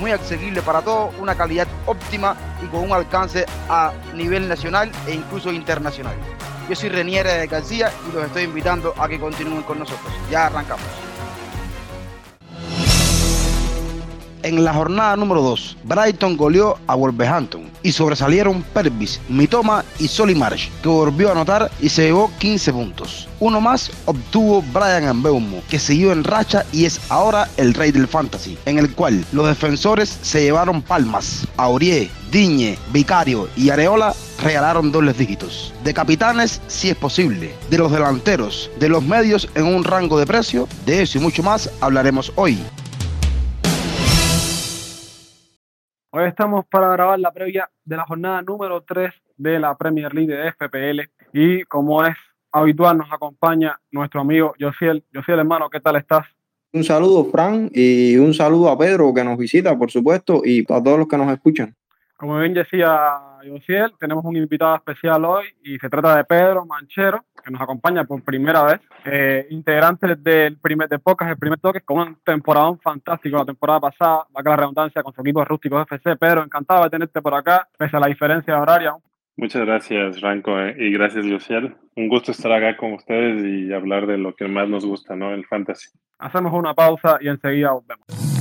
muy accesibles para todos, una calidad óptima y con un alcance a nivel nacional e incluso internacional. Yo soy Reniere García y los estoy invitando a que continúen con nosotros. Ya arrancamos. En la jornada número 2, Brighton goleó a Wolverhampton y sobresalieron Pervis, Mitoma y Solly Marsh, que volvió a anotar y se llevó 15 puntos. Uno más obtuvo Brian Mbeumo, que siguió en racha y es ahora el rey del fantasy, en el cual los defensores se llevaron palmas. Aurier, Diñe, Vicario y Areola regalaron dobles dígitos. De capitanes, si es posible. De los delanteros, de los medios en un rango de precio, de eso y mucho más hablaremos hoy. Hoy estamos para grabar la previa de la jornada número 3 de la Premier League de FPL y como es habitual nos acompaña nuestro amigo Josiel. Josiel, hermano, ¿qué tal estás? Un saludo, Fran, y un saludo a Pedro que nos visita, por supuesto, y a todos los que nos escuchan. Como bien decía Josiel, tenemos un invitado especial hoy y se trata de Pedro Manchero, que nos acompaña por primera vez, eh, integrante del primer de Pocas, el primer toque, con un temporadón fantástico la temporada pasada, va a la redundancia con su equipo de Rústicos FC. Pedro, encantado de tenerte por acá, pese a la diferencia horaria. Muchas gracias, Ranco, eh, y gracias, Josiel. Un gusto estar acá con ustedes y hablar de lo que más nos gusta, ¿no? El fantasy. Hacemos una pausa y enseguida volvemos.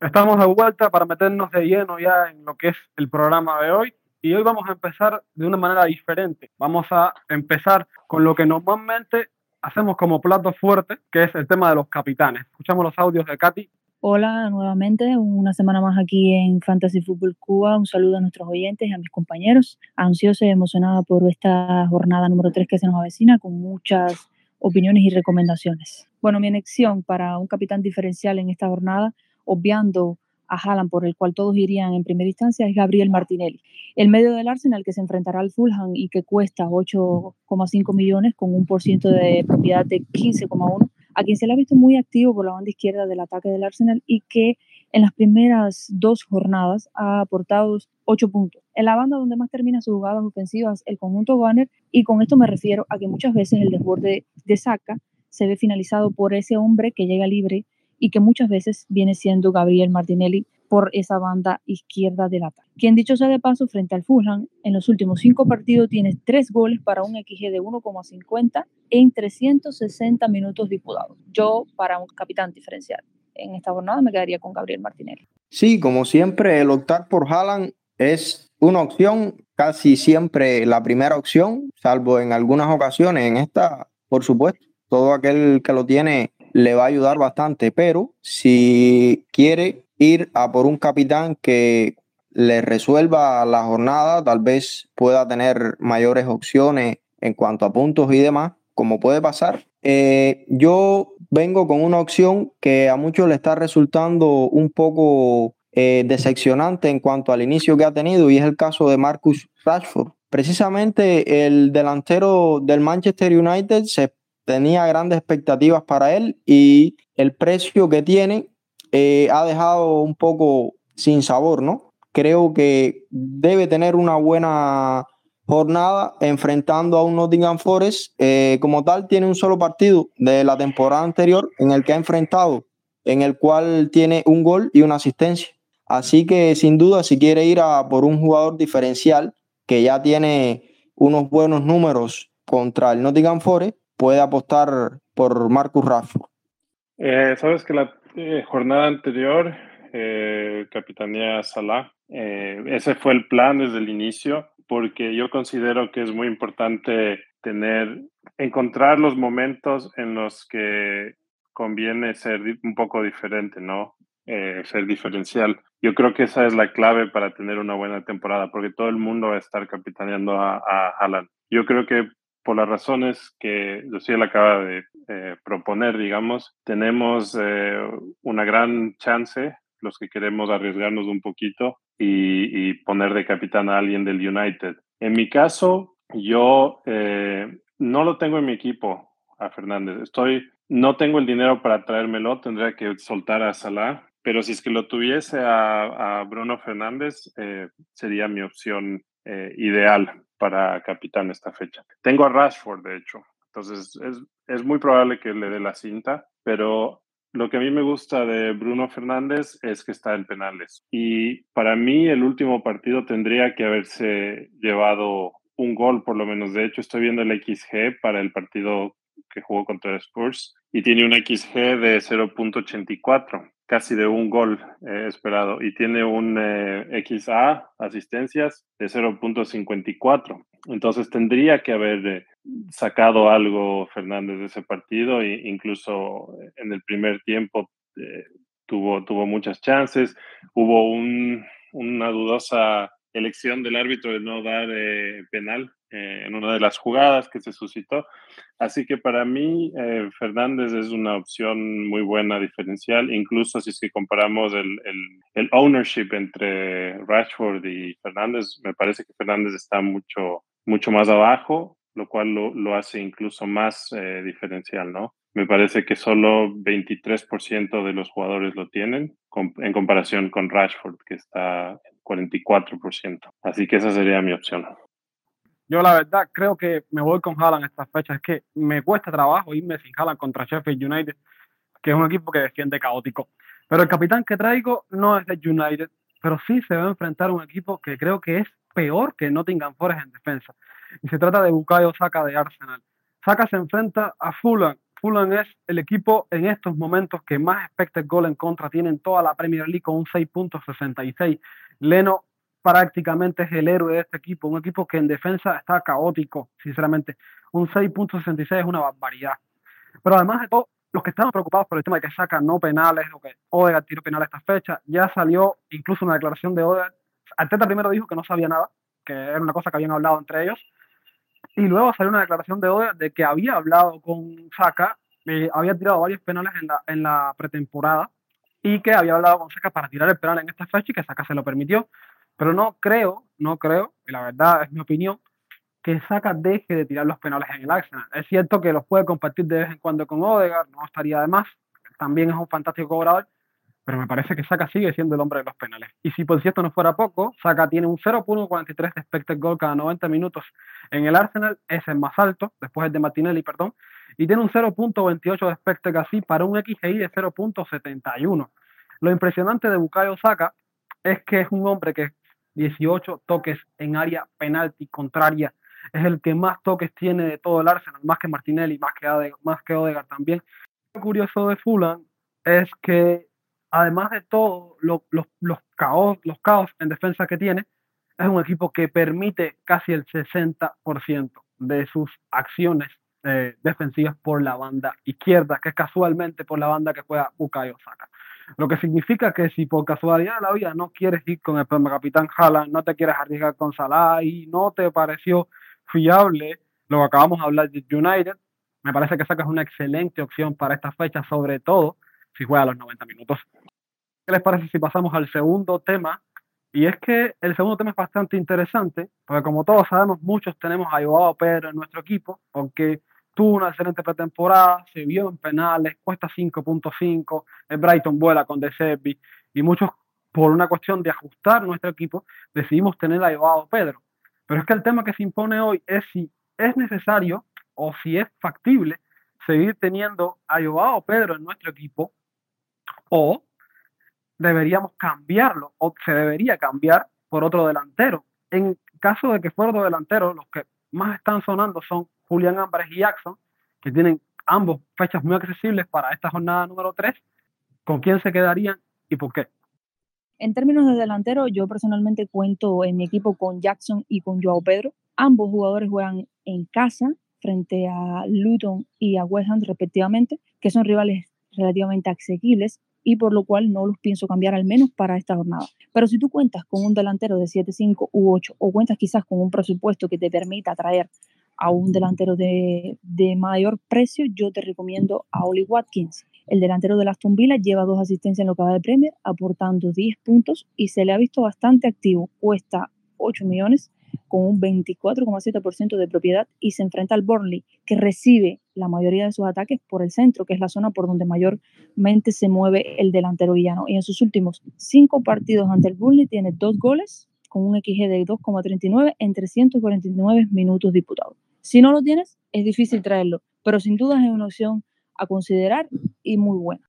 Estamos de vuelta para meternos de lleno ya en lo que es el programa de hoy. Y hoy vamos a empezar de una manera diferente. Vamos a empezar con lo que normalmente hacemos como plato fuerte, que es el tema de los capitanes. Escuchamos los audios de Katy. Hola nuevamente, una semana más aquí en Fantasy Football Cuba. Un saludo a nuestros oyentes y a mis compañeros. Ansiosa y emocionada por esta jornada número 3 que se nos avecina, con muchas opiniones y recomendaciones. Bueno, mi elección para un capitán diferencial en esta jornada obviando a Haaland, por el cual todos irían en primera instancia, es Gabriel Martinelli. El medio del Arsenal que se enfrentará al Fulham y que cuesta 8,5 millones con un por ciento de propiedad de 15,1, a quien se le ha visto muy activo por la banda izquierda del ataque del Arsenal y que en las primeras dos jornadas ha aportado 8 puntos. En la banda donde más termina sus jugadas ofensivas, el conjunto Gunner, y con esto me refiero a que muchas veces el desborde de Saka se ve finalizado por ese hombre que llega libre y que muchas veces viene siendo Gabriel Martinelli por esa banda izquierda del ataque. Quien dicho sea de paso, frente al Fulham, en los últimos cinco partidos tiene tres goles para un XG de 1,50 en 360 minutos disputados. Yo, para un capitán diferencial en esta jornada, me quedaría con Gabriel Martinelli. Sí, como siempre, el optar por Haaland es una opción, casi siempre la primera opción, salvo en algunas ocasiones. En esta, por supuesto, todo aquel que lo tiene le va a ayudar bastante, pero si quiere ir a por un capitán que le resuelva la jornada, tal vez pueda tener mayores opciones en cuanto a puntos y demás, como puede pasar. Eh, yo vengo con una opción que a muchos le está resultando un poco eh, decepcionante en cuanto al inicio que ha tenido y es el caso de Marcus Rashford. Precisamente el delantero del Manchester United se tenía grandes expectativas para él y el precio que tiene eh, ha dejado un poco sin sabor, ¿no? Creo que debe tener una buena jornada enfrentando a un Nottingham Forest. Eh, como tal, tiene un solo partido de la temporada anterior en el que ha enfrentado, en el cual tiene un gol y una asistencia. Así que sin duda, si quiere ir a por un jugador diferencial que ya tiene unos buenos números contra el Nottingham Forest, puede apostar por Marcus Rashford? Eh, Sabes que la eh, jornada anterior, eh, Capitanía Salah, ese fue el plan desde el inicio, porque yo considero que es muy importante tener, encontrar los momentos en los que conviene ser un poco diferente, ¿no? ser diferencial. Yo creo que esa es la clave para tener una buena temporada, porque todo el mundo va a estar capitaneando a, a Haaland. Yo creo que por las razones que Luciel acaba de eh, proponer, digamos, tenemos eh, una gran chance, los que queremos arriesgarnos un poquito y, poner de capitán a alguien del United. En mi caso, yo eh, no lo tengo en mi equipo a Fernández. Estoy, no tengo el dinero para traérmelo, tendría que soltar a Salah, pero si es que lo tuviese a, Bruno Fernández, sería mi opción ideal para capitán esta fecha. Tengo a Rashford, de hecho. Entonces es, es muy probable que le dé la cinta, pero lo que a mí me gusta de Bruno Fernández es que está en penales. Y para mí el último partido tendría que haberse llevado un gol por lo menos. De hecho, estoy viendo el XG para el partido que jugó contra Spurs y tiene un XG de 0.84 casi de un gol eh, esperado y tiene un eh, XA, asistencias, de 0.54. Entonces tendría que haber eh, sacado algo Fernández de ese partido e incluso en el primer tiempo tuvo, tuvo muchas chances. Hubo un, una dudosa elección del árbitro de no dar penal eh, en una de las jugadas que se suscitó. Así que para mí eh, Fernández es una opción muy buena diferencial, incluso si es comparamos el, el, ownership entre Rashford y Fernández, me parece que Fernández está mucho, mucho más abajo, lo cual lo, lo hace incluso más eh, diferencial, ¿no? Me parece que solo 23% de los jugadores lo tienen en comparación con Rashford, que está en 44%. Así que esa sería mi opción. Yo la verdad creo que me voy con Haaland estas fechas. Es que me cuesta trabajo irme sin Haaland contra Sheffield United, que es un equipo que defiende caótico. Pero el capitán que traigo no es de United, pero sí se va a enfrentar a un equipo que creo que es peor que Nottingham Forest en defensa. Y se trata de Bukayo Saka de Arsenal. Saka se enfrenta a Fulham. Fulham es el equipo en estos momentos que más expected goal en contra tiene en toda la Premier League con un 6.66. Leno prácticamente es el héroe de este equipo, un equipo que en defensa está caótico, sinceramente. Un 6.66 es una barbaridad. Pero además de todo, los que estaban preocupados por el tema de que saca no penales o que Odegaard tiró penal a esta fecha, ya salió incluso una declaración de Odegaard. Arteta primero dijo que no sabía nada, que era una cosa que habían hablado entre ellos, y luego salió una declaración de Odegaard de que había hablado con Saka, eh, había tirado varios penales en la, en la pretemporada y que había hablado con Saka para tirar el penal en esta fecha y que Saka se lo permitió. Pero no creo, no creo, y la verdad es mi opinión, que Saka deje de tirar los penales en el Arsenal. Es cierto que los puede compartir de vez en cuando con Odegaard, no estaría de más, también es un fantástico cobrador, pero me parece que Saka sigue siendo el hombre de los penales. Y si por cierto no fuera poco, Saka tiene un 0.43 de expected cada 90 minutos en el Arsenal, es el más alto, después el de Martinelli, perdón, y tiene un 0.28 de expected así para un XGI de 0.71. Lo impresionante de Bukayo Saka es que es un hombre que 18 toques en área penalti contraria. Es el que más toques tiene de todo el Arsenal, más que Martinelli, más que, más que Odegaard también. Lo curioso de Fulham es que, además de todo, los, caos, los caos en defensa que tiene, es un equipo que permite casi el 60% de sus acciones eh, defensivas por la banda izquierda, que es casualmente por la banda que juega Bukayo Saka. Lo que significa que si por casualidad de la vida no quieres ir con el capitán Haaland, no te quieres arriesgar con Salah y no te pareció fiable lo que acabamos de hablar de United, me parece que sacas una excelente opción para esta fecha, sobre todo si juega a los 90 minutos. ¿Qué les parece si pasamos al segundo tema? Y es que el segundo tema es bastante interesante, porque como todos sabemos, muchos tenemos a Joao Pedro en nuestro equipo, porque una excelente pretemporada, se vio en penales, cuesta 5.5, el Brighton vuela con De Serbi, y muchos, por una cuestión de ajustar nuestro equipo, decidimos tener a Joao Pedro. Pero es que el tema que se impone hoy es si es necesario o si es factible seguir teniendo a Joao Pedro en nuestro equipo o deberíamos cambiarlo o se debería cambiar por otro delantero. En caso de que fuera otro delantero, los que más están sonando son Julián Álvarez y Jackson, que tienen ambos fechas muy accesibles para esta jornada número 3. ¿Con quién se quedarían y por qué? En términos de delantero, yo personalmente cuento en mi equipo con Jackson y con Joao Pedro. Ambos jugadores juegan en casa frente a Luton y a West Ham respectivamente, que son rivales relativamente asequibles y por lo cual no los pienso cambiar al menos para esta jornada. Pero si tú cuentas con un delantero de 7, 5 u 8 o cuentas quizás con un presupuesto que te permita traer a un delantero de, de mayor precio, yo te recomiendo a Oli Watkins. El delantero de Aston Villa lleva dos asistencias en lo que va de Premier, aportando 10 puntos y se le ha visto bastante activo. Cuesta 8 millones con un 24,7% de propiedad y se enfrenta al Burnley, que recibe la mayoría de sus ataques por el centro, que es la zona por donde mayormente se mueve el delantero villano. Y en sus últimos cinco partidos ante el Burnley tiene dos goles con un XG de 2,39 en 349 minutos disputados. Si no lo tienes, es difícil traerlo, pero sin duda es una opción a considerar y muy buena.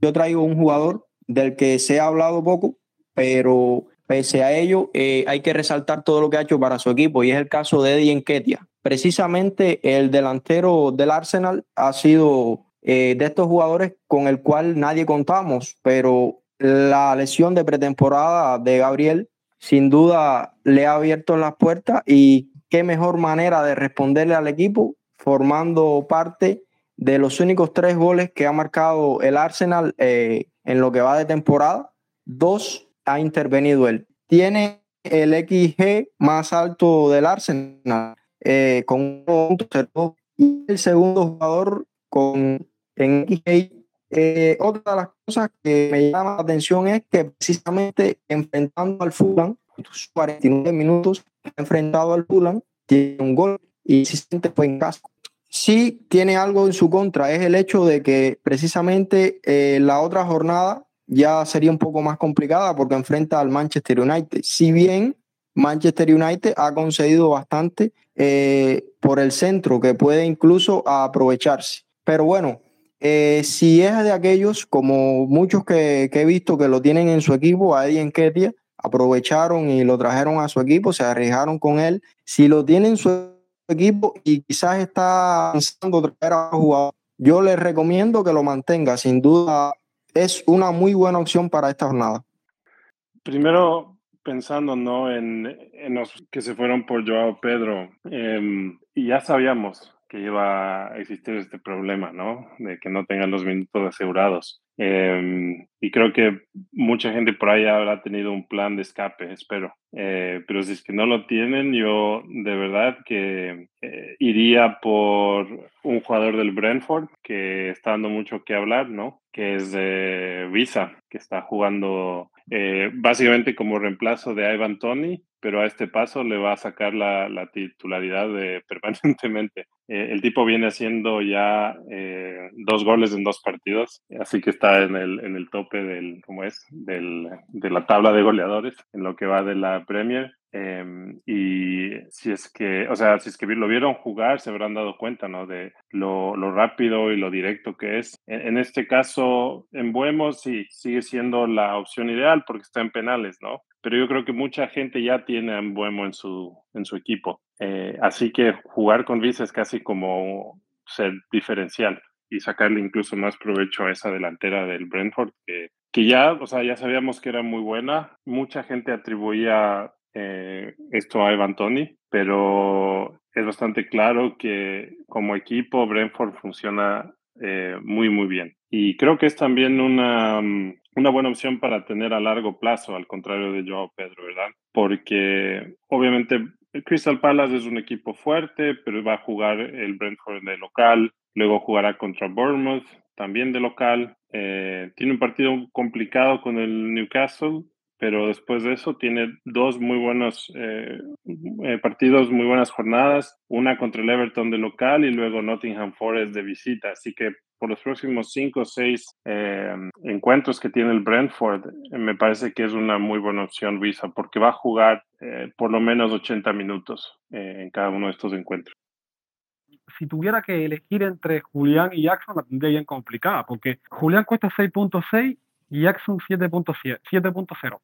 Yo traigo un jugador del que se ha hablado poco, pero Pese a ello, eh, hay que resaltar todo lo que ha hecho para su equipo y es el caso de Eddie Enquetia. Precisamente el delantero del Arsenal ha sido eh, de estos jugadores con el cual nadie contamos, pero la lesión de pretemporada de Gabriel sin duda le ha abierto las puertas y qué mejor manera de responderle al equipo formando parte de los únicos tres goles que ha marcado el Arsenal eh, en lo que va de temporada. Dos ha intervenido él. Tiene el XG más alto del Arsenal, eh, con un y el segundo jugador con en XG. Eh, otra de las cosas que me llama la atención es que precisamente enfrentando al Fulham, 49 minutos enfrentado al Fulham, tiene un gol y se siente fue en casa. Sí tiene algo en su contra, es el hecho de que precisamente eh, la otra jornada ya sería un poco más complicada porque enfrenta al Manchester United. Si bien Manchester United ha concedido bastante eh, por el centro, que puede incluso aprovecharse. Pero bueno, eh, si es de aquellos, como muchos que, he visto que lo tienen en su equipo, a Eddie Enquetia, aprovecharon y lo trajeron a su equipo, se arriesgaron con él. Si lo tienen en su equipo y quizás está pensando traer a jugador, yo les recomiendo que lo mantenga. Sin duda, es una muy buena opción para esta jornada. Primero, pensando ¿no? en, en los que se fueron por Joao Pedro, em, y ya sabíamos que iba a existir este problema, ¿no? De que no tengan los minutos asegurados. Em, y creo que mucha gente por ahí habrá tenido un plan de escape, espero. Eh, pero si es que no lo tienen, yo de verdad que eh, iría por un jugador del Brentford que está dando mucho que hablar, ¿no? Que es de Visa, que está jugando eh, básicamente como reemplazo de Ivan Tony pero a este paso le va a sacar la, titularidad de, permanentemente. Eh, el tipo viene haciendo ya eh, dos goles en dos partidos, así que está en el, en el tope del, ¿cómo es? Del, de la tabla de goleadores en lo que va de la Premier. Em, y si es que, o sea, si es que lo vieron jugar, se habrán dado cuenta, ¿no? De lo, lo rápido y lo directo que es. En, este caso, en Buemos sí, sigue siendo la opción ideal porque está en penales, ¿no? Pero yo creo que mucha gente ya tiene a Buemo en su, en su equipo. Eh, así que jugar con Visa es casi como ser diferencial y sacarle incluso más provecho a esa delantera del Brentford que, que ya, o sea, ya sabíamos que era muy buena. Mucha gente atribuía eh, esto a Evan Tony, pero es bastante claro que como equipo Brentford funciona eh, muy, muy bien. Y creo que es también una, mm, una buena opción para tener a largo plazo, al contrario de Joao Pedro, ¿verdad? Porque obviamente Crystal Palace es un equipo fuerte, pero va a jugar el Brentford de local, luego jugará contra Bournemouth, también de local. Eh, tiene un partido complicado con el Newcastle, pero después de eso tiene dos muy buenos eh, eh, partidos, muy buenas jornadas, una contra el Everton de local y luego Nottingham Forest de visita. Así que por los próximos cinco o seis eh, encuentros que tiene el Brentford, me parece que es una muy buena opción Visa, porque va a jugar por lo menos 80 minutos en cada uno de estos encuentros. Si tuviera que elegir entre Julián y Jackson, la tendría bien complicada, porque Julián cuesta 6.6 Jackson 7.0.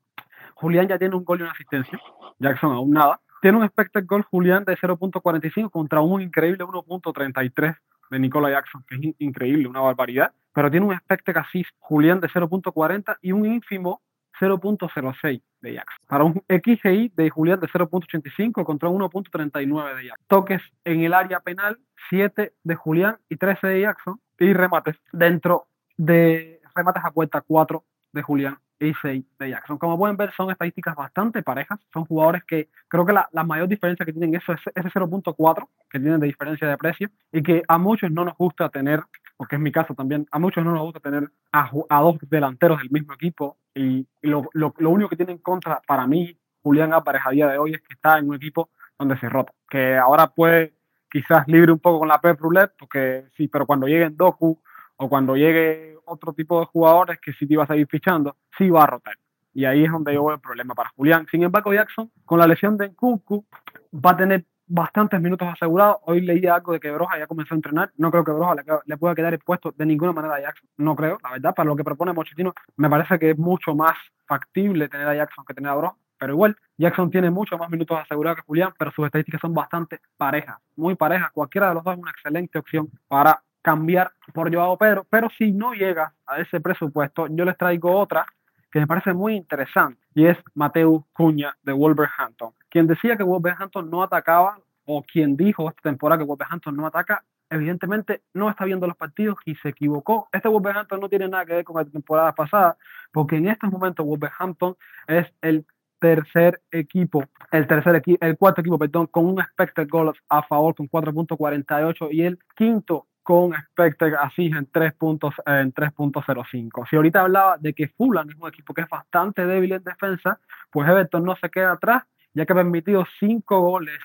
Julián ya tiene un gol y una asistencia. Jackson aún nada. Tiene un expected goal Julián de 0.45 contra un increíble 1.33 de Nicola Jackson, que es increíble, una barbaridad. Pero tiene un expected assist Julián de 0.40 y un ínfimo 0.06 de Jackson. Para un XGI de Julián de 0.85 contra un 1.39 de Jackson. Toques en el área penal, 7 de Julián y 13 de Jackson. Y remates dentro de remates a cuenta 4 de Julián y 6 de Jackson. Como pueden ver, son estadísticas bastante parejas. Son jugadores que creo que la, la mayor diferencia que tienen es ese 0.4 que tienen de diferencia de precio y que a muchos no nos gusta tener, porque es mi caso también, a muchos no nos gusta tener a, a dos delanteros del mismo equipo y, y lo, lo, lo, único que tiene en contra para mí, Julián Álvarez a día de hoy, es que está en un equipo donde se rota, que ahora puede quizás libre un poco con la Pep Roulette, porque sí, pero cuando llegue en Doku o cuando llegue otro tipo de jugadores que te iba a seguir fichando, sí va a rotar. Y ahí es donde yo veo el problema para Julián. Sin embargo, Jackson, con la lesión de Nkunku, va a tener bastantes minutos asegurados. Hoy leí algo de que Broja ya comenzó a entrenar. No creo que Broja le, pueda quedar expuesto de ninguna manera a Jackson. No creo, la verdad. Para lo que propone Mochitino, me parece que es mucho más factible tener a Jackson que tener a Broja. Pero igual, Jackson tiene mucho más minutos asegurados que Julián, pero sus estadísticas son bastante parejas, muy parejas. Cualquiera de los dos es una excelente opción para cambiar por Joao Pedro, pero si no llega a ese presupuesto, yo les traigo otra que me parece muy interesante y es Mateo Cuña de Wolverhampton, quien decía que Wolverhampton no atacaba o quien dijo esta temporada que Wolverhampton no ataca, evidentemente no está viendo los partidos y se equivocó. Este Wolverhampton no tiene nada que ver con la temporada pasada, porque en estos momentos Wolverhampton es el tercer equipo, el tercer equipo, el cuarto equipo, perdón, con un expected goals a favor con 4.48 y el quinto con expected así en 3.05. Si ahorita hablaba de que Fulham es un equipo que es bastante débil en defensa, pues Everton no se queda atrás, ya que ha permitido 5 goles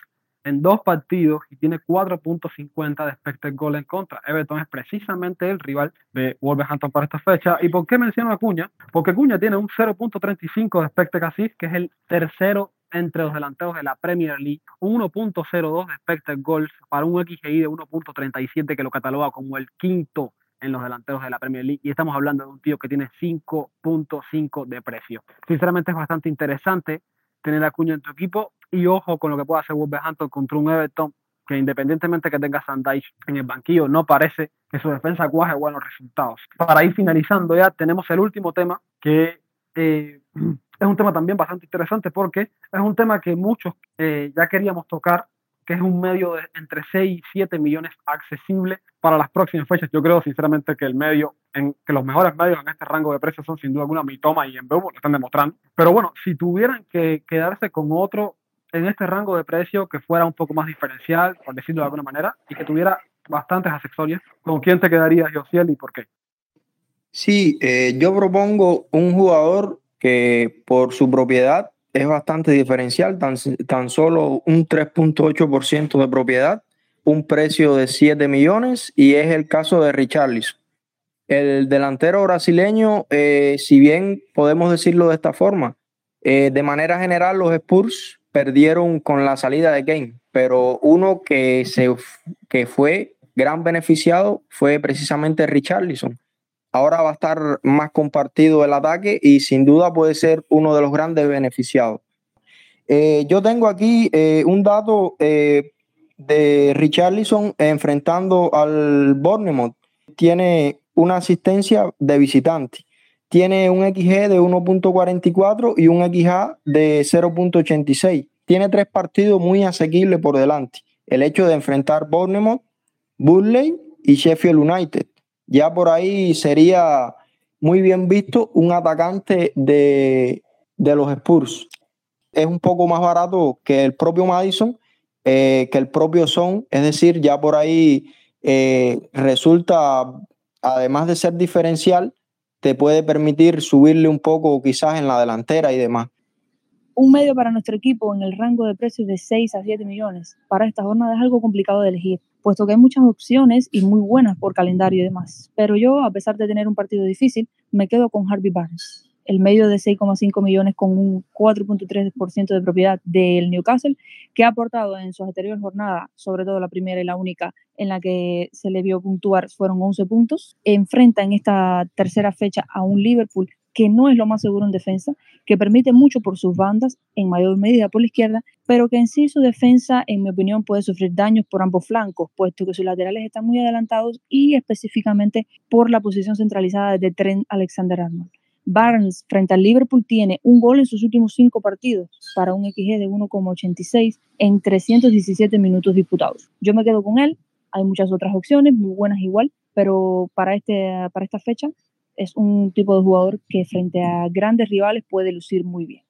en dos partidos y tiene 4.50 de expected goal en contra. Everton es precisamente el rival de Wolverhampton para esta fecha. ¿Y por qué menciono a Cuña? Porque Cuña tiene un 0.35 de expected assist, que es el tercero entre los delanteros de la Premier League, 1.02 de expected goals para un XGI de 1.37 que lo cataloga como el quinto en los delanteros de la Premier League y estamos hablando de un tío que tiene 5.5 de precio. Sinceramente es bastante interesante tener a Cuña en tu equipo y ojo con lo que pueda hacer Wolverhampton contra un Everton que independientemente que tenga Sandage en el banquillo, no parece que su defensa cuaje buenos resultados. Para ir finalizando ya, tenemos el último tema que eh, es un tema también bastante interesante porque es un tema que muchos eh, ya queríamos tocar, que es un medio de entre 6 y 7 millones accesible para las próximas fechas. Yo creo sinceramente que el medio, en, que los mejores medios en este rango de precios son sin duda alguna Mitoma y Embeumo, lo están demostrando. Pero bueno, si tuvieran que quedarse con otro en este rango de precio que fuera un poco más diferencial, por decirlo de alguna manera, y que tuviera bastantes accesorios, ¿con quién te quedarías, Josiel, y por qué? Sí, eh, yo propongo un jugador que por su propiedad es bastante diferencial, tan, tan solo un 3.8% de propiedad, un precio de 7 millones y es el caso de Richarlison. El delantero brasileño, eh, si bien podemos decirlo de esta forma, eh, de manera general los Spurs perdieron con la salida de Kane, pero uno que, se, que fue gran beneficiado fue precisamente Richarlison ahora va a estar más compartido el ataque y sin duda puede ser uno de los grandes beneficiados. Eh, yo tengo aquí eh, un dato eh, de Richarlison enfrentando al Bournemouth. Tiene una asistencia de visitante. Tiene un XG de 1.44 y un XA de 0.86. Tiene tres partidos muy asequibles por delante. El hecho de enfrentar Bournemouth, Burley y Sheffield United ya por ahí sería muy bien visto un atacante de, los Spurs. Es un poco más barato que el propio Madison, eh, que el propio Son, es decir, ya por ahí eh, resulta, además de ser diferencial, te puede permitir subirle un poco quizás en la delantera y demás. Un medio para nuestro equipo en el rango de precios de 6 a 7 millones para esta jornada es algo complicado de elegir puesto que hay muchas opciones y muy buenas por calendario y demás. Pero yo, a pesar de tener un partido difícil, me quedo con Harvey Barnes, el medio de 6,5 millones con un 4.3% de propiedad del Newcastle, que ha aportado en su anterior jornada, sobre todo la primera y la única en la que se le vio puntuar, fueron 11 puntos. Enfrenta en esta tercera fecha a un Liverpool que no es lo más seguro en defensa, que permite mucho por sus bandas, en mayor medida por la izquierda, pero que en sí su defensa, en mi opinión, puede sufrir daños por ambos flancos, puesto que sus laterales están muy adelantados y específicamente por la posición centralizada de Trent Alexander-Arnold. Barnes frente al Liverpool tiene un gol en sus últimos cinco partidos para un XG de 1,86 en 317 minutos disputados. Yo me quedo con él, hay muchas otras opciones, muy buenas igual, pero para, este, para esta fecha es un tipo de jugador que frente a grandes rivales puede lucir muy bien.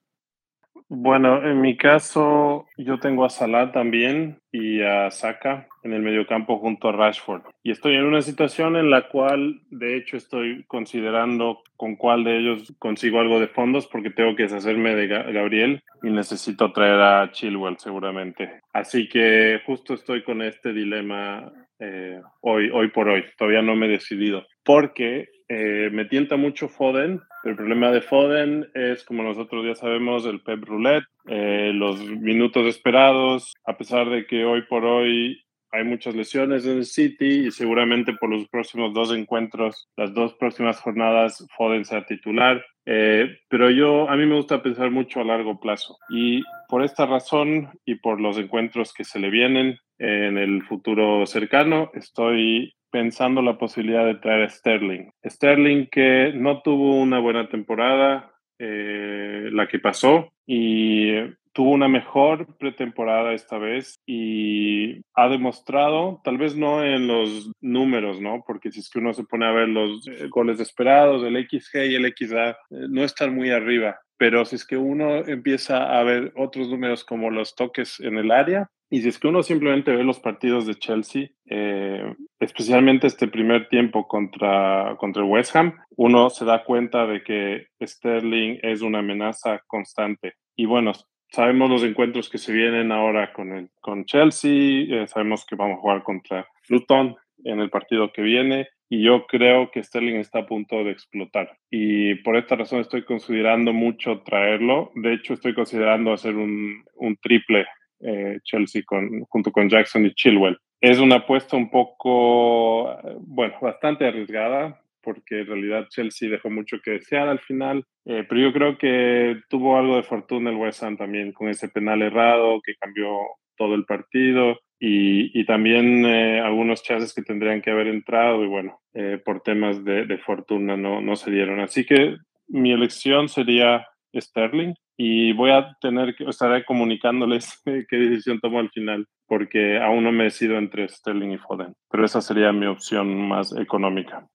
Bueno, en mi caso, yo tengo a Salah también y a Saka en el mediocampo junto a Rashford. Y estoy en una situación en la cual, de hecho, estoy considerando con cuál de ellos consigo algo de fondos porque tengo que deshacerme de Gabriel y necesito traer a Chilwell seguramente. Así que justo estoy con este dilema eh, hoy, hoy por hoy. Todavía no me he decidido porque eh, me tienta mucho Foden, el problema de Foden es, como nosotros ya sabemos, el Pep Roulette, eh, los minutos esperados, a pesar de que hoy por hoy hay muchas lesiones en el City y seguramente por los próximos dos encuentros, las dos próximas jornadas, Foden sea titular. Eh, pero yo, a mí me gusta pensar mucho a largo plazo y por esta razón y por los encuentros que se le vienen en el futuro cercano, estoy pensando la posibilidad de traer a Sterling. Sterling que no tuvo una buena temporada, eh, la que pasó, y tuvo una mejor pretemporada esta vez y ha demostrado, tal vez no en los números, ¿no? Porque si es que uno se pone a ver los eh, goles esperados, el XG y el XA, eh, no están muy arriba. Pero si es que uno empieza a ver otros números como los toques en el área, y si es que uno simplemente ve los partidos de Chelsea, eh, especialmente este primer tiempo contra, contra West Ham, uno se da cuenta de que Sterling es una amenaza constante. Y bueno, sabemos los encuentros que se vienen ahora con, con Chelsea, eh, sabemos que vamos a jugar contra Luton en el partido que viene y yo creo que Sterling está a punto de explotar. Y por esta razón estoy considerando mucho traerlo. De hecho, estoy considerando hacer un, triple eh, Chelsea junto con Jackson y Chilwell. Es una apuesta un poco, bueno, bastante arriesgada, porque en realidad Chelsea dejó mucho que desear al final, eh, pero yo creo que tuvo algo de fortuna el West Ham también con ese penal errado que cambió todo el partido y, y también eh, algunos chances que tendrían que haber entrado y bueno, por temas de, de, fortuna no, no se dieron. Así que mi elección sería Sterling y voy a tener que, estaré comunicándoles qué decisión tomo al final, porque aún no me decido entre Sterling y Foden, pero esa sería mi opción más económica.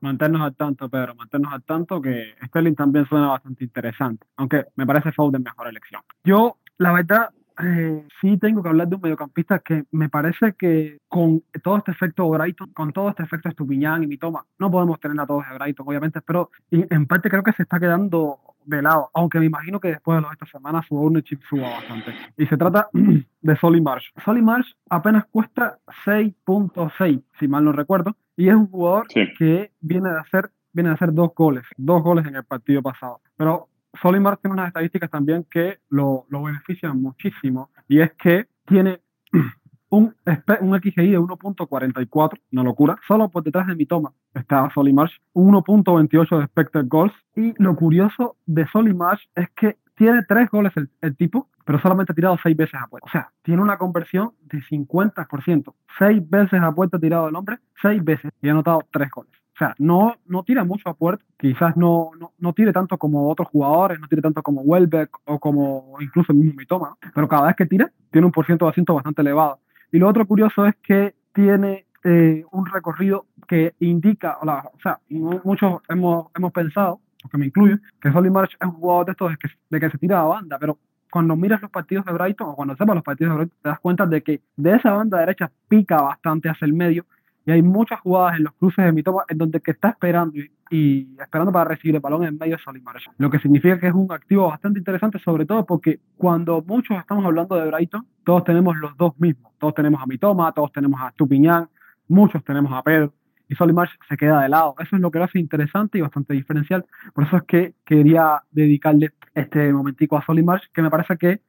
Mantenernos al tanto, Pedro, mantenernos al tanto que Sterling también suena bastante interesante, aunque me parece Foden mejor elección. Yo, la verdad, eh, sí tengo que hablar de un mediocampista que me parece que con todo este efecto Brighton, con todo este efecto Estupiñán y Mitoma, no podemos tener a todos de Brighton, obviamente, pero en parte creo que se está quedando de lado, aunque me imagino que después de esta semana su ownership suba bastante. Y se trata de Solly Marsh. Solly Marsh apenas cuesta 6.6, si mal no recuerdo, y es un jugador que viene de hacer viene a hacer dos goles, dos goles en el partido pasado. Pero Solly Marsh tiene unas estadísticas también que lo, benefician muchísimo, y es que tiene un, un XGI de 1.44, una locura. Solo por detrás de mi toma está Solimarsh, 1.28 de expected goals. Y lo curioso de Solimarsh es que tiene tres goles el, tipo, pero solamente ha tirado seis veces a puerta. O sea, tiene una conversión de 50%. Seis veces a puerta tirado el hombre, seis veces, y ha anotado tres goles. Sea, no, no tira mucho a puerta, quizás no, no, no, tire tanto como otros jugadores, no tire tanto como Welbeck o como incluso el mismo Mitoma, pero cada vez que tira, tiene un por ciento de asiento bastante elevado. Y lo otro curioso es que tiene eh, un recorrido que indica, o, sea, muchos hemos, hemos pensado, que me incluyo, que Solly March es un jugador de estos de que, de que se tira a banda, pero cuando miras los partidos de Brighton o cuando sepas los partidos de Brighton, te das cuenta de que de esa banda derecha pica bastante hacia el medio y hay muchas jugadas en los cruces de mi toma en donde que está esperando y, esperando para recibir el balón en medio Solly March. Lo que significa que es un activo bastante interesante, sobre todo porque cuando muchos estamos hablando de Brighton, todos tenemos los dos mismos. Todos tenemos a Mitoma, todos tenemos a Stupiñán, muchos tenemos a Pedro. Y Solly March se queda de lado. Eso es lo que lo hace interesante y bastante diferencial. Por eso es que quería dedicarle este momentico a Solly March, que me parece que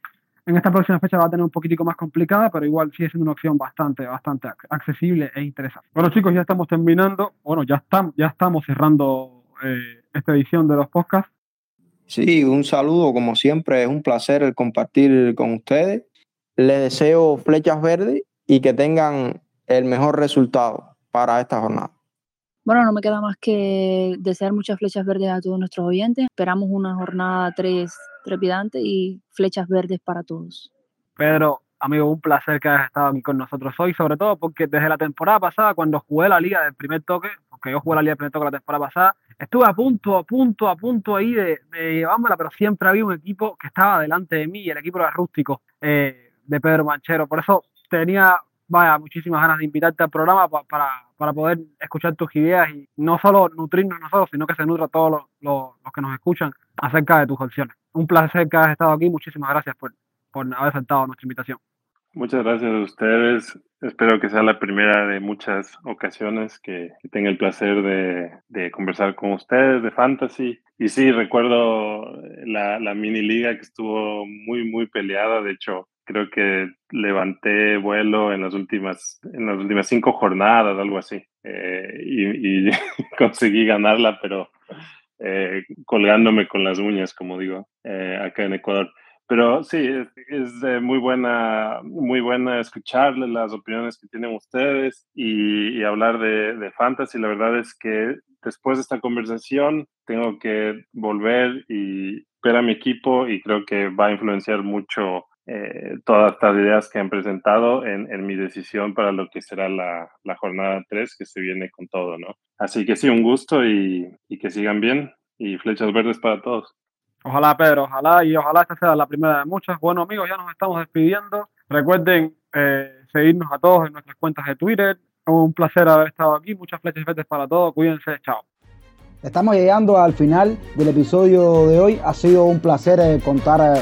en esta próxima fecha va a tener un poquitico más complicada, pero igual sigue siendo una opción bastante, bastante accesible e interesante. Bueno, chicos, ya estamos terminando. Bueno, ya estamos, ya estamos cerrando eh, esta edición de los podcasts. Sí, un saludo, como siempre, es un placer compartir con ustedes. Les deseo flechas verdes y que tengan el mejor resultado para esta jornada. Bueno, no me queda más que desear muchas flechas verdes a todos nuestros oyentes. Esperamos una jornada 3 trepidante y flechas verdes para todos. Pedro, amigo, un placer que hayas estado aquí con nosotros hoy, sobre todo porque desde la temporada pasada, cuando jugué la liga del primer toque, porque yo jugué la liga del primer toque la temporada pasada, estuve a punto, a punto, a punto ahí de, de llevármela, pero siempre había un equipo que estaba delante de mí, el equipo era rústico eh, de Pedro Manchero. Por eso tenía, vaya, muchísimas ganas de invitarte al programa para, para poder escuchar tus ideas y no solo nutrirnos nosotros, sino que se nutra a todos los, los, los que nos escuchan acerca de tus opciones. Un placer que hayas estado aquí, muchísimas gracias por, por haber aceptado nuestra invitación. Muchas gracias a ustedes. Espero que sea la primera de muchas ocasiones que, que tenga el placer de, de, conversar con ustedes de fantasy. Y sí, recuerdo la, la, mini liga que estuvo muy, muy peleada. De hecho, creo que levanté vuelo en las últimas, en las últimas cinco jornadas, algo así. Eh, y, y conseguí ganarla, pero eh, colgándome con las uñas, como digo, eh, acá en Ecuador. Pero sí, es, es eh, muy buena, muy buena escucharle las opiniones que tienen ustedes y, y, hablar de, de fantasy. La verdad es que después de esta conversación tengo que volver y ver a mi equipo y creo que va a influenciar mucho eh, todas estas ideas que han presentado en, en, mi decisión para lo que será la, la, jornada 3 que se viene con todo, ¿no? Así que sí, un gusto y, y que sigan bien y flechas verdes para todos. Ojalá, Pedro, ojalá y ojalá esta sea la primera de muchas. Bueno, amigos, ya nos estamos despidiendo. Recuerden eh, seguirnos a todos en nuestras cuentas de Twitter. Un placer haber estado aquí. Muchas flechas verdes para todos. Cuídense. Chao. Estamos llegando al final del episodio de hoy. Ha sido un placer eh, contar eh,